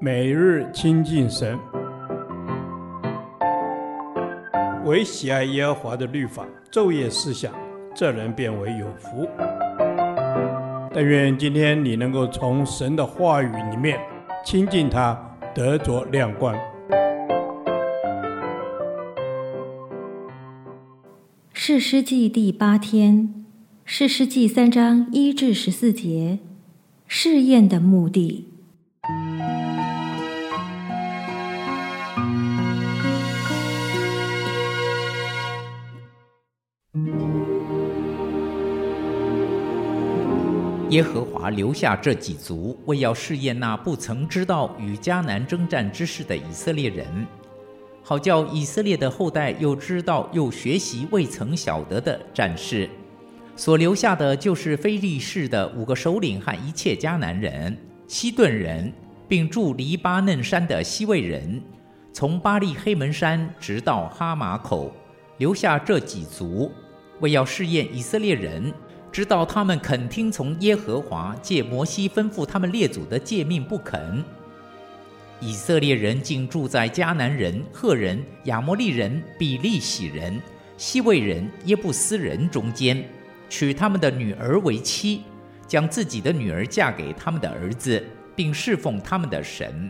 每日亲近神，唯喜爱耶和华的律法，昼夜思想，这人便为有福。但愿今天你能够从神的话语里面亲近他，得着亮光。士师记第八天，士师记三章一至十四节，试验的目的。耶和华留下这几族，为要试验那不曾知道与迦南征战之事的以色列人。好叫以色列的后代又知道又学习未曾晓得的战事，所留下的就是非利士的五个首领和一切迦南人、西顿人，并住黎巴嫩山的希未人，从巴力黑门山直到哈马口，留下这几族，为要试验以色列人，知道他们肯听从耶和华借摩西吩咐他们列祖的诫命不肯。以色列人竟住在迦南人、赫人、亚摩利人、比利洗人、希未人、耶布斯人中间，娶他们的女儿为妻，将自己的女儿嫁给他们的儿子，并侍奉他们的神。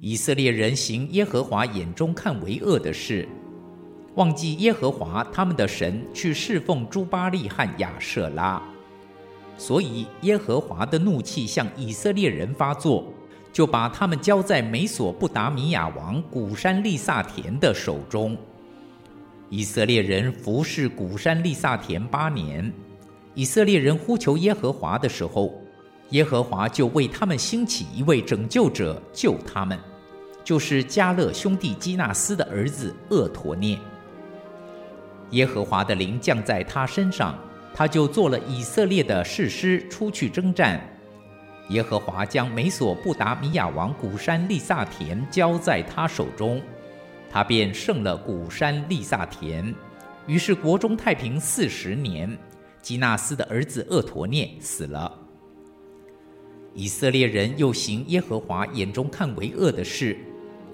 以色列人行耶和华眼中看为恶的事，忘记耶和华他们的神，去侍奉朱巴力和亚舍拉，所以耶和华的怒气向以色列人发作。就把他们交在美索不达米亚王古山利萨田的手中。以色列人服侍古山利萨田八年。以色列人呼求耶和华的时候，耶和华就为他们兴起一位拯救者救他们，就是迦勒兄弟基纳斯的儿子厄陀涅。耶和华的灵降在他身上，他就做了以色列的士师，出去征战。耶和华将美索不达米亚王古山利萨田交在他手中，他便胜了古山利萨田。于是国中太平四十年。基纳斯的儿子厄陀聂死了。以色列人又行耶和华眼中看为恶的事，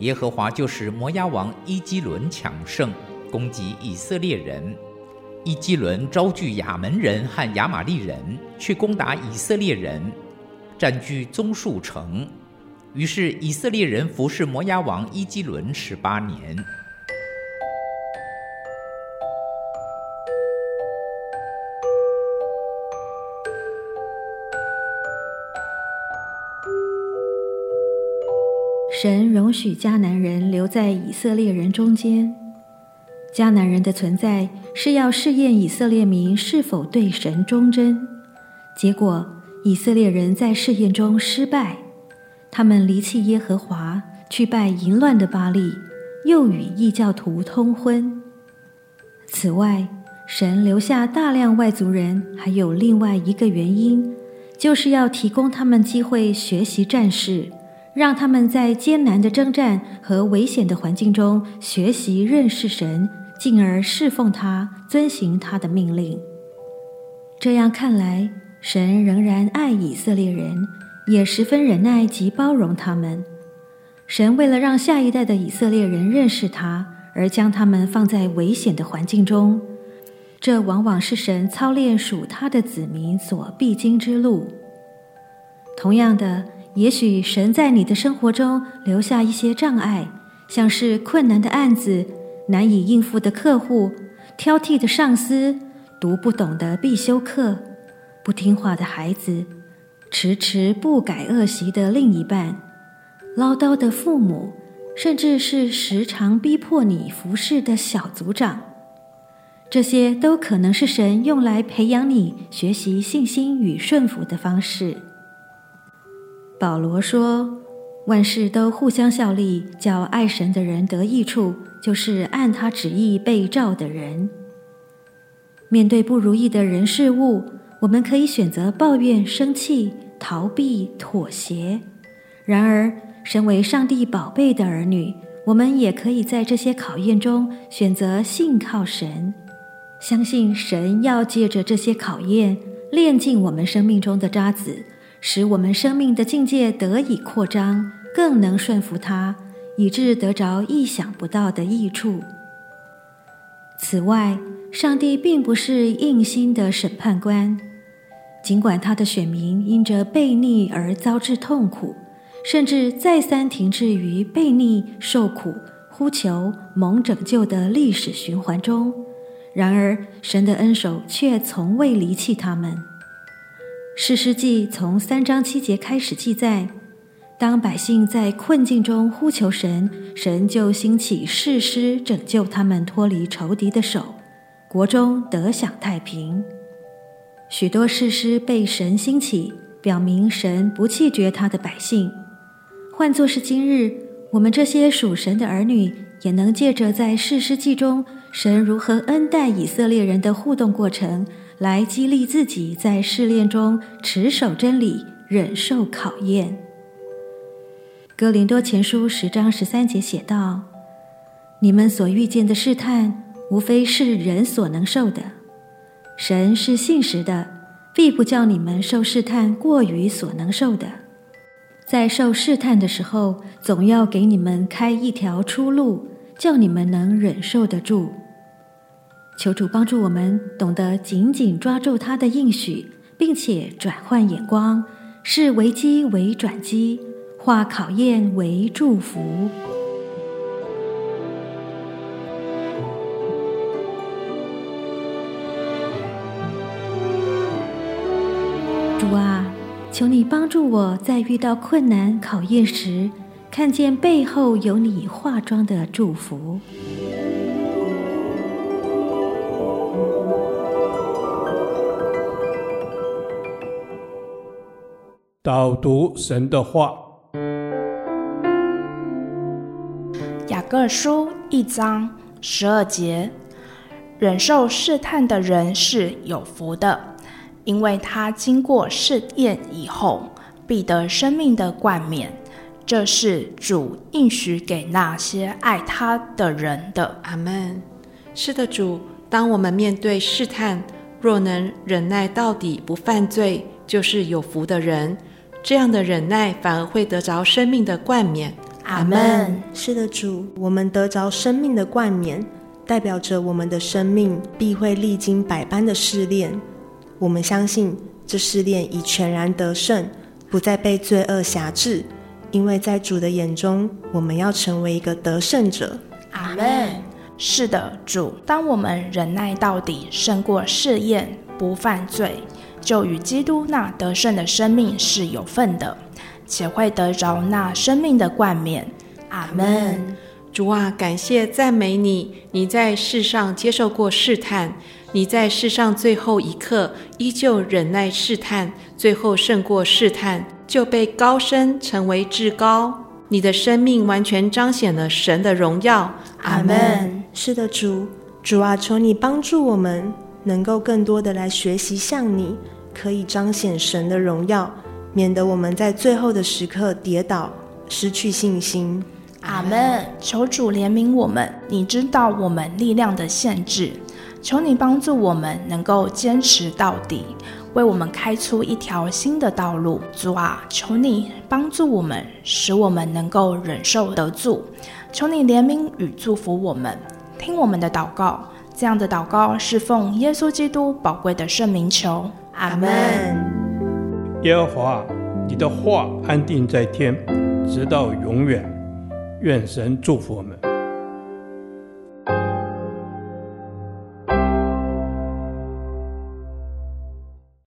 耶和华就使摩押王伊基伦强盛，攻击以色列人。伊基伦招聚亚门人和亚玛力人，去攻打以色列人。占据棕树城，于是以色列人服侍摩押王伊基伦十八年。神容许迦南人留在以色列人中间，迦南人的存在是要试验以色列民是否对神忠贞，结果。以色列人在试验中失败，他们离弃耶和华，去拜淫乱的巴力，又与异教徒通婚。此外，神留下大量外族人，还有另外一个原因，就是要提供他们机会学习战事，让他们在艰难的征战和危险的环境中学习认识神，进而侍奉他，遵行他的命令。这样看来，神仍然爱以色列人，也十分忍耐及包容他们。神为了让下一代的以色列人认识他，而将他们放在危险的环境中。这往往是神操练属他的子民所必经之路。同样的，也许神在你的生活中留下一些障碍，像是困难的案子、难以应付的客户、挑剔的上司、读不懂的必修课。不听话的孩子，迟迟不改恶习的另一半，唠叨的父母，甚至是时常逼迫你服侍的小组长，这些都可能是神用来培养你学习信心与顺服的方式。保罗说：“万事都互相效力，叫爱神的人得益处，就是按他旨意被召的人。”面对不如意的人事物，我们可以选择抱怨、生气、逃避、妥协。然而，身为上帝宝贝的儿女，我们也可以在这些考验中选择信靠神，相信神要借着这些考验炼净我们生命中的渣滓，使我们生命的境界得以扩张，更能顺服他，以致得着意想不到的益处。此外，上帝并不是硬心的审判官，尽管他的选民因着悖逆而遭致痛苦，甚至再三停滞于悖逆、受苦、呼求、蒙拯救的历史循环中，然而神的恩手却从未离弃他们。士师记从三章七节开始记载。当百姓在困境中呼求神，神就兴起士师拯救他们脱离仇敌的手，国中得享太平。许多士师被神兴起，表明神不弃绝他的百姓。换作是今日，我们这些属神的儿女，也能借着在士师记中神如何恩待以色列人的互动过程，来激励自己在试炼中持守真理，忍受考验。哥林多前书十章十三节写道：“你们所遇见的试探，无非是人所能受的。神是信实的，必不叫你们受试探过于所能受的。在受试探的时候，总要给你们开一条出路，叫你们能忍受得住。求主帮助我们，懂得紧紧抓住他的应许，并且转换眼光，视危机为转机。”化考验为祝福。主啊，求你帮助我在遇到困难考验时，看见背后有你化妆的祝福。导读神的话。雅各书一章十二节，忍受试探的人是有福的，因为他经过试验以后，必得生命的冠冕。这是主应许给那些爱他的人的。阿门。是的，主，当我们面对试探，若能忍耐到底，不犯罪，就是有福的人。这样的忍耐，反而会得着生命的冠冕。阿门。是的，主，我们得着生命的冠冕，代表着我们的生命必会历经百般的试炼。我们相信这试炼已全然得胜，不再被罪恶辖制，因为在主的眼中，我们要成为一个得胜者。阿门。是的，主，当我们忍耐到底，胜过试验，不犯罪，就与基督那得胜的生命是有份的。且会得着那生命的冠冕。阿门。主啊，感谢赞美你！你在世上接受过试探，你在世上最后一刻依旧忍耐试探，最后胜过试探，就被高升成为至高。你的生命完全彰显了神的荣耀。阿门。是的，主，主啊，求你帮助我们，能够更多的来学习像你，可以彰显神的荣耀。免得我们在最后的时刻跌倒，失去信心。阿门。求主怜悯我们，你知道我们力量的限制，求你帮助我们能够坚持到底，为我们开出一条新的道路。主啊，求你帮助我们，使我们能够忍受得住。求你怜悯与祝福我们，听我们的祷告。这样的祷告是奉耶稣基督宝贵的圣名求。阿门。耶和华，你的话安定在天，直到永远。愿神祝福我们。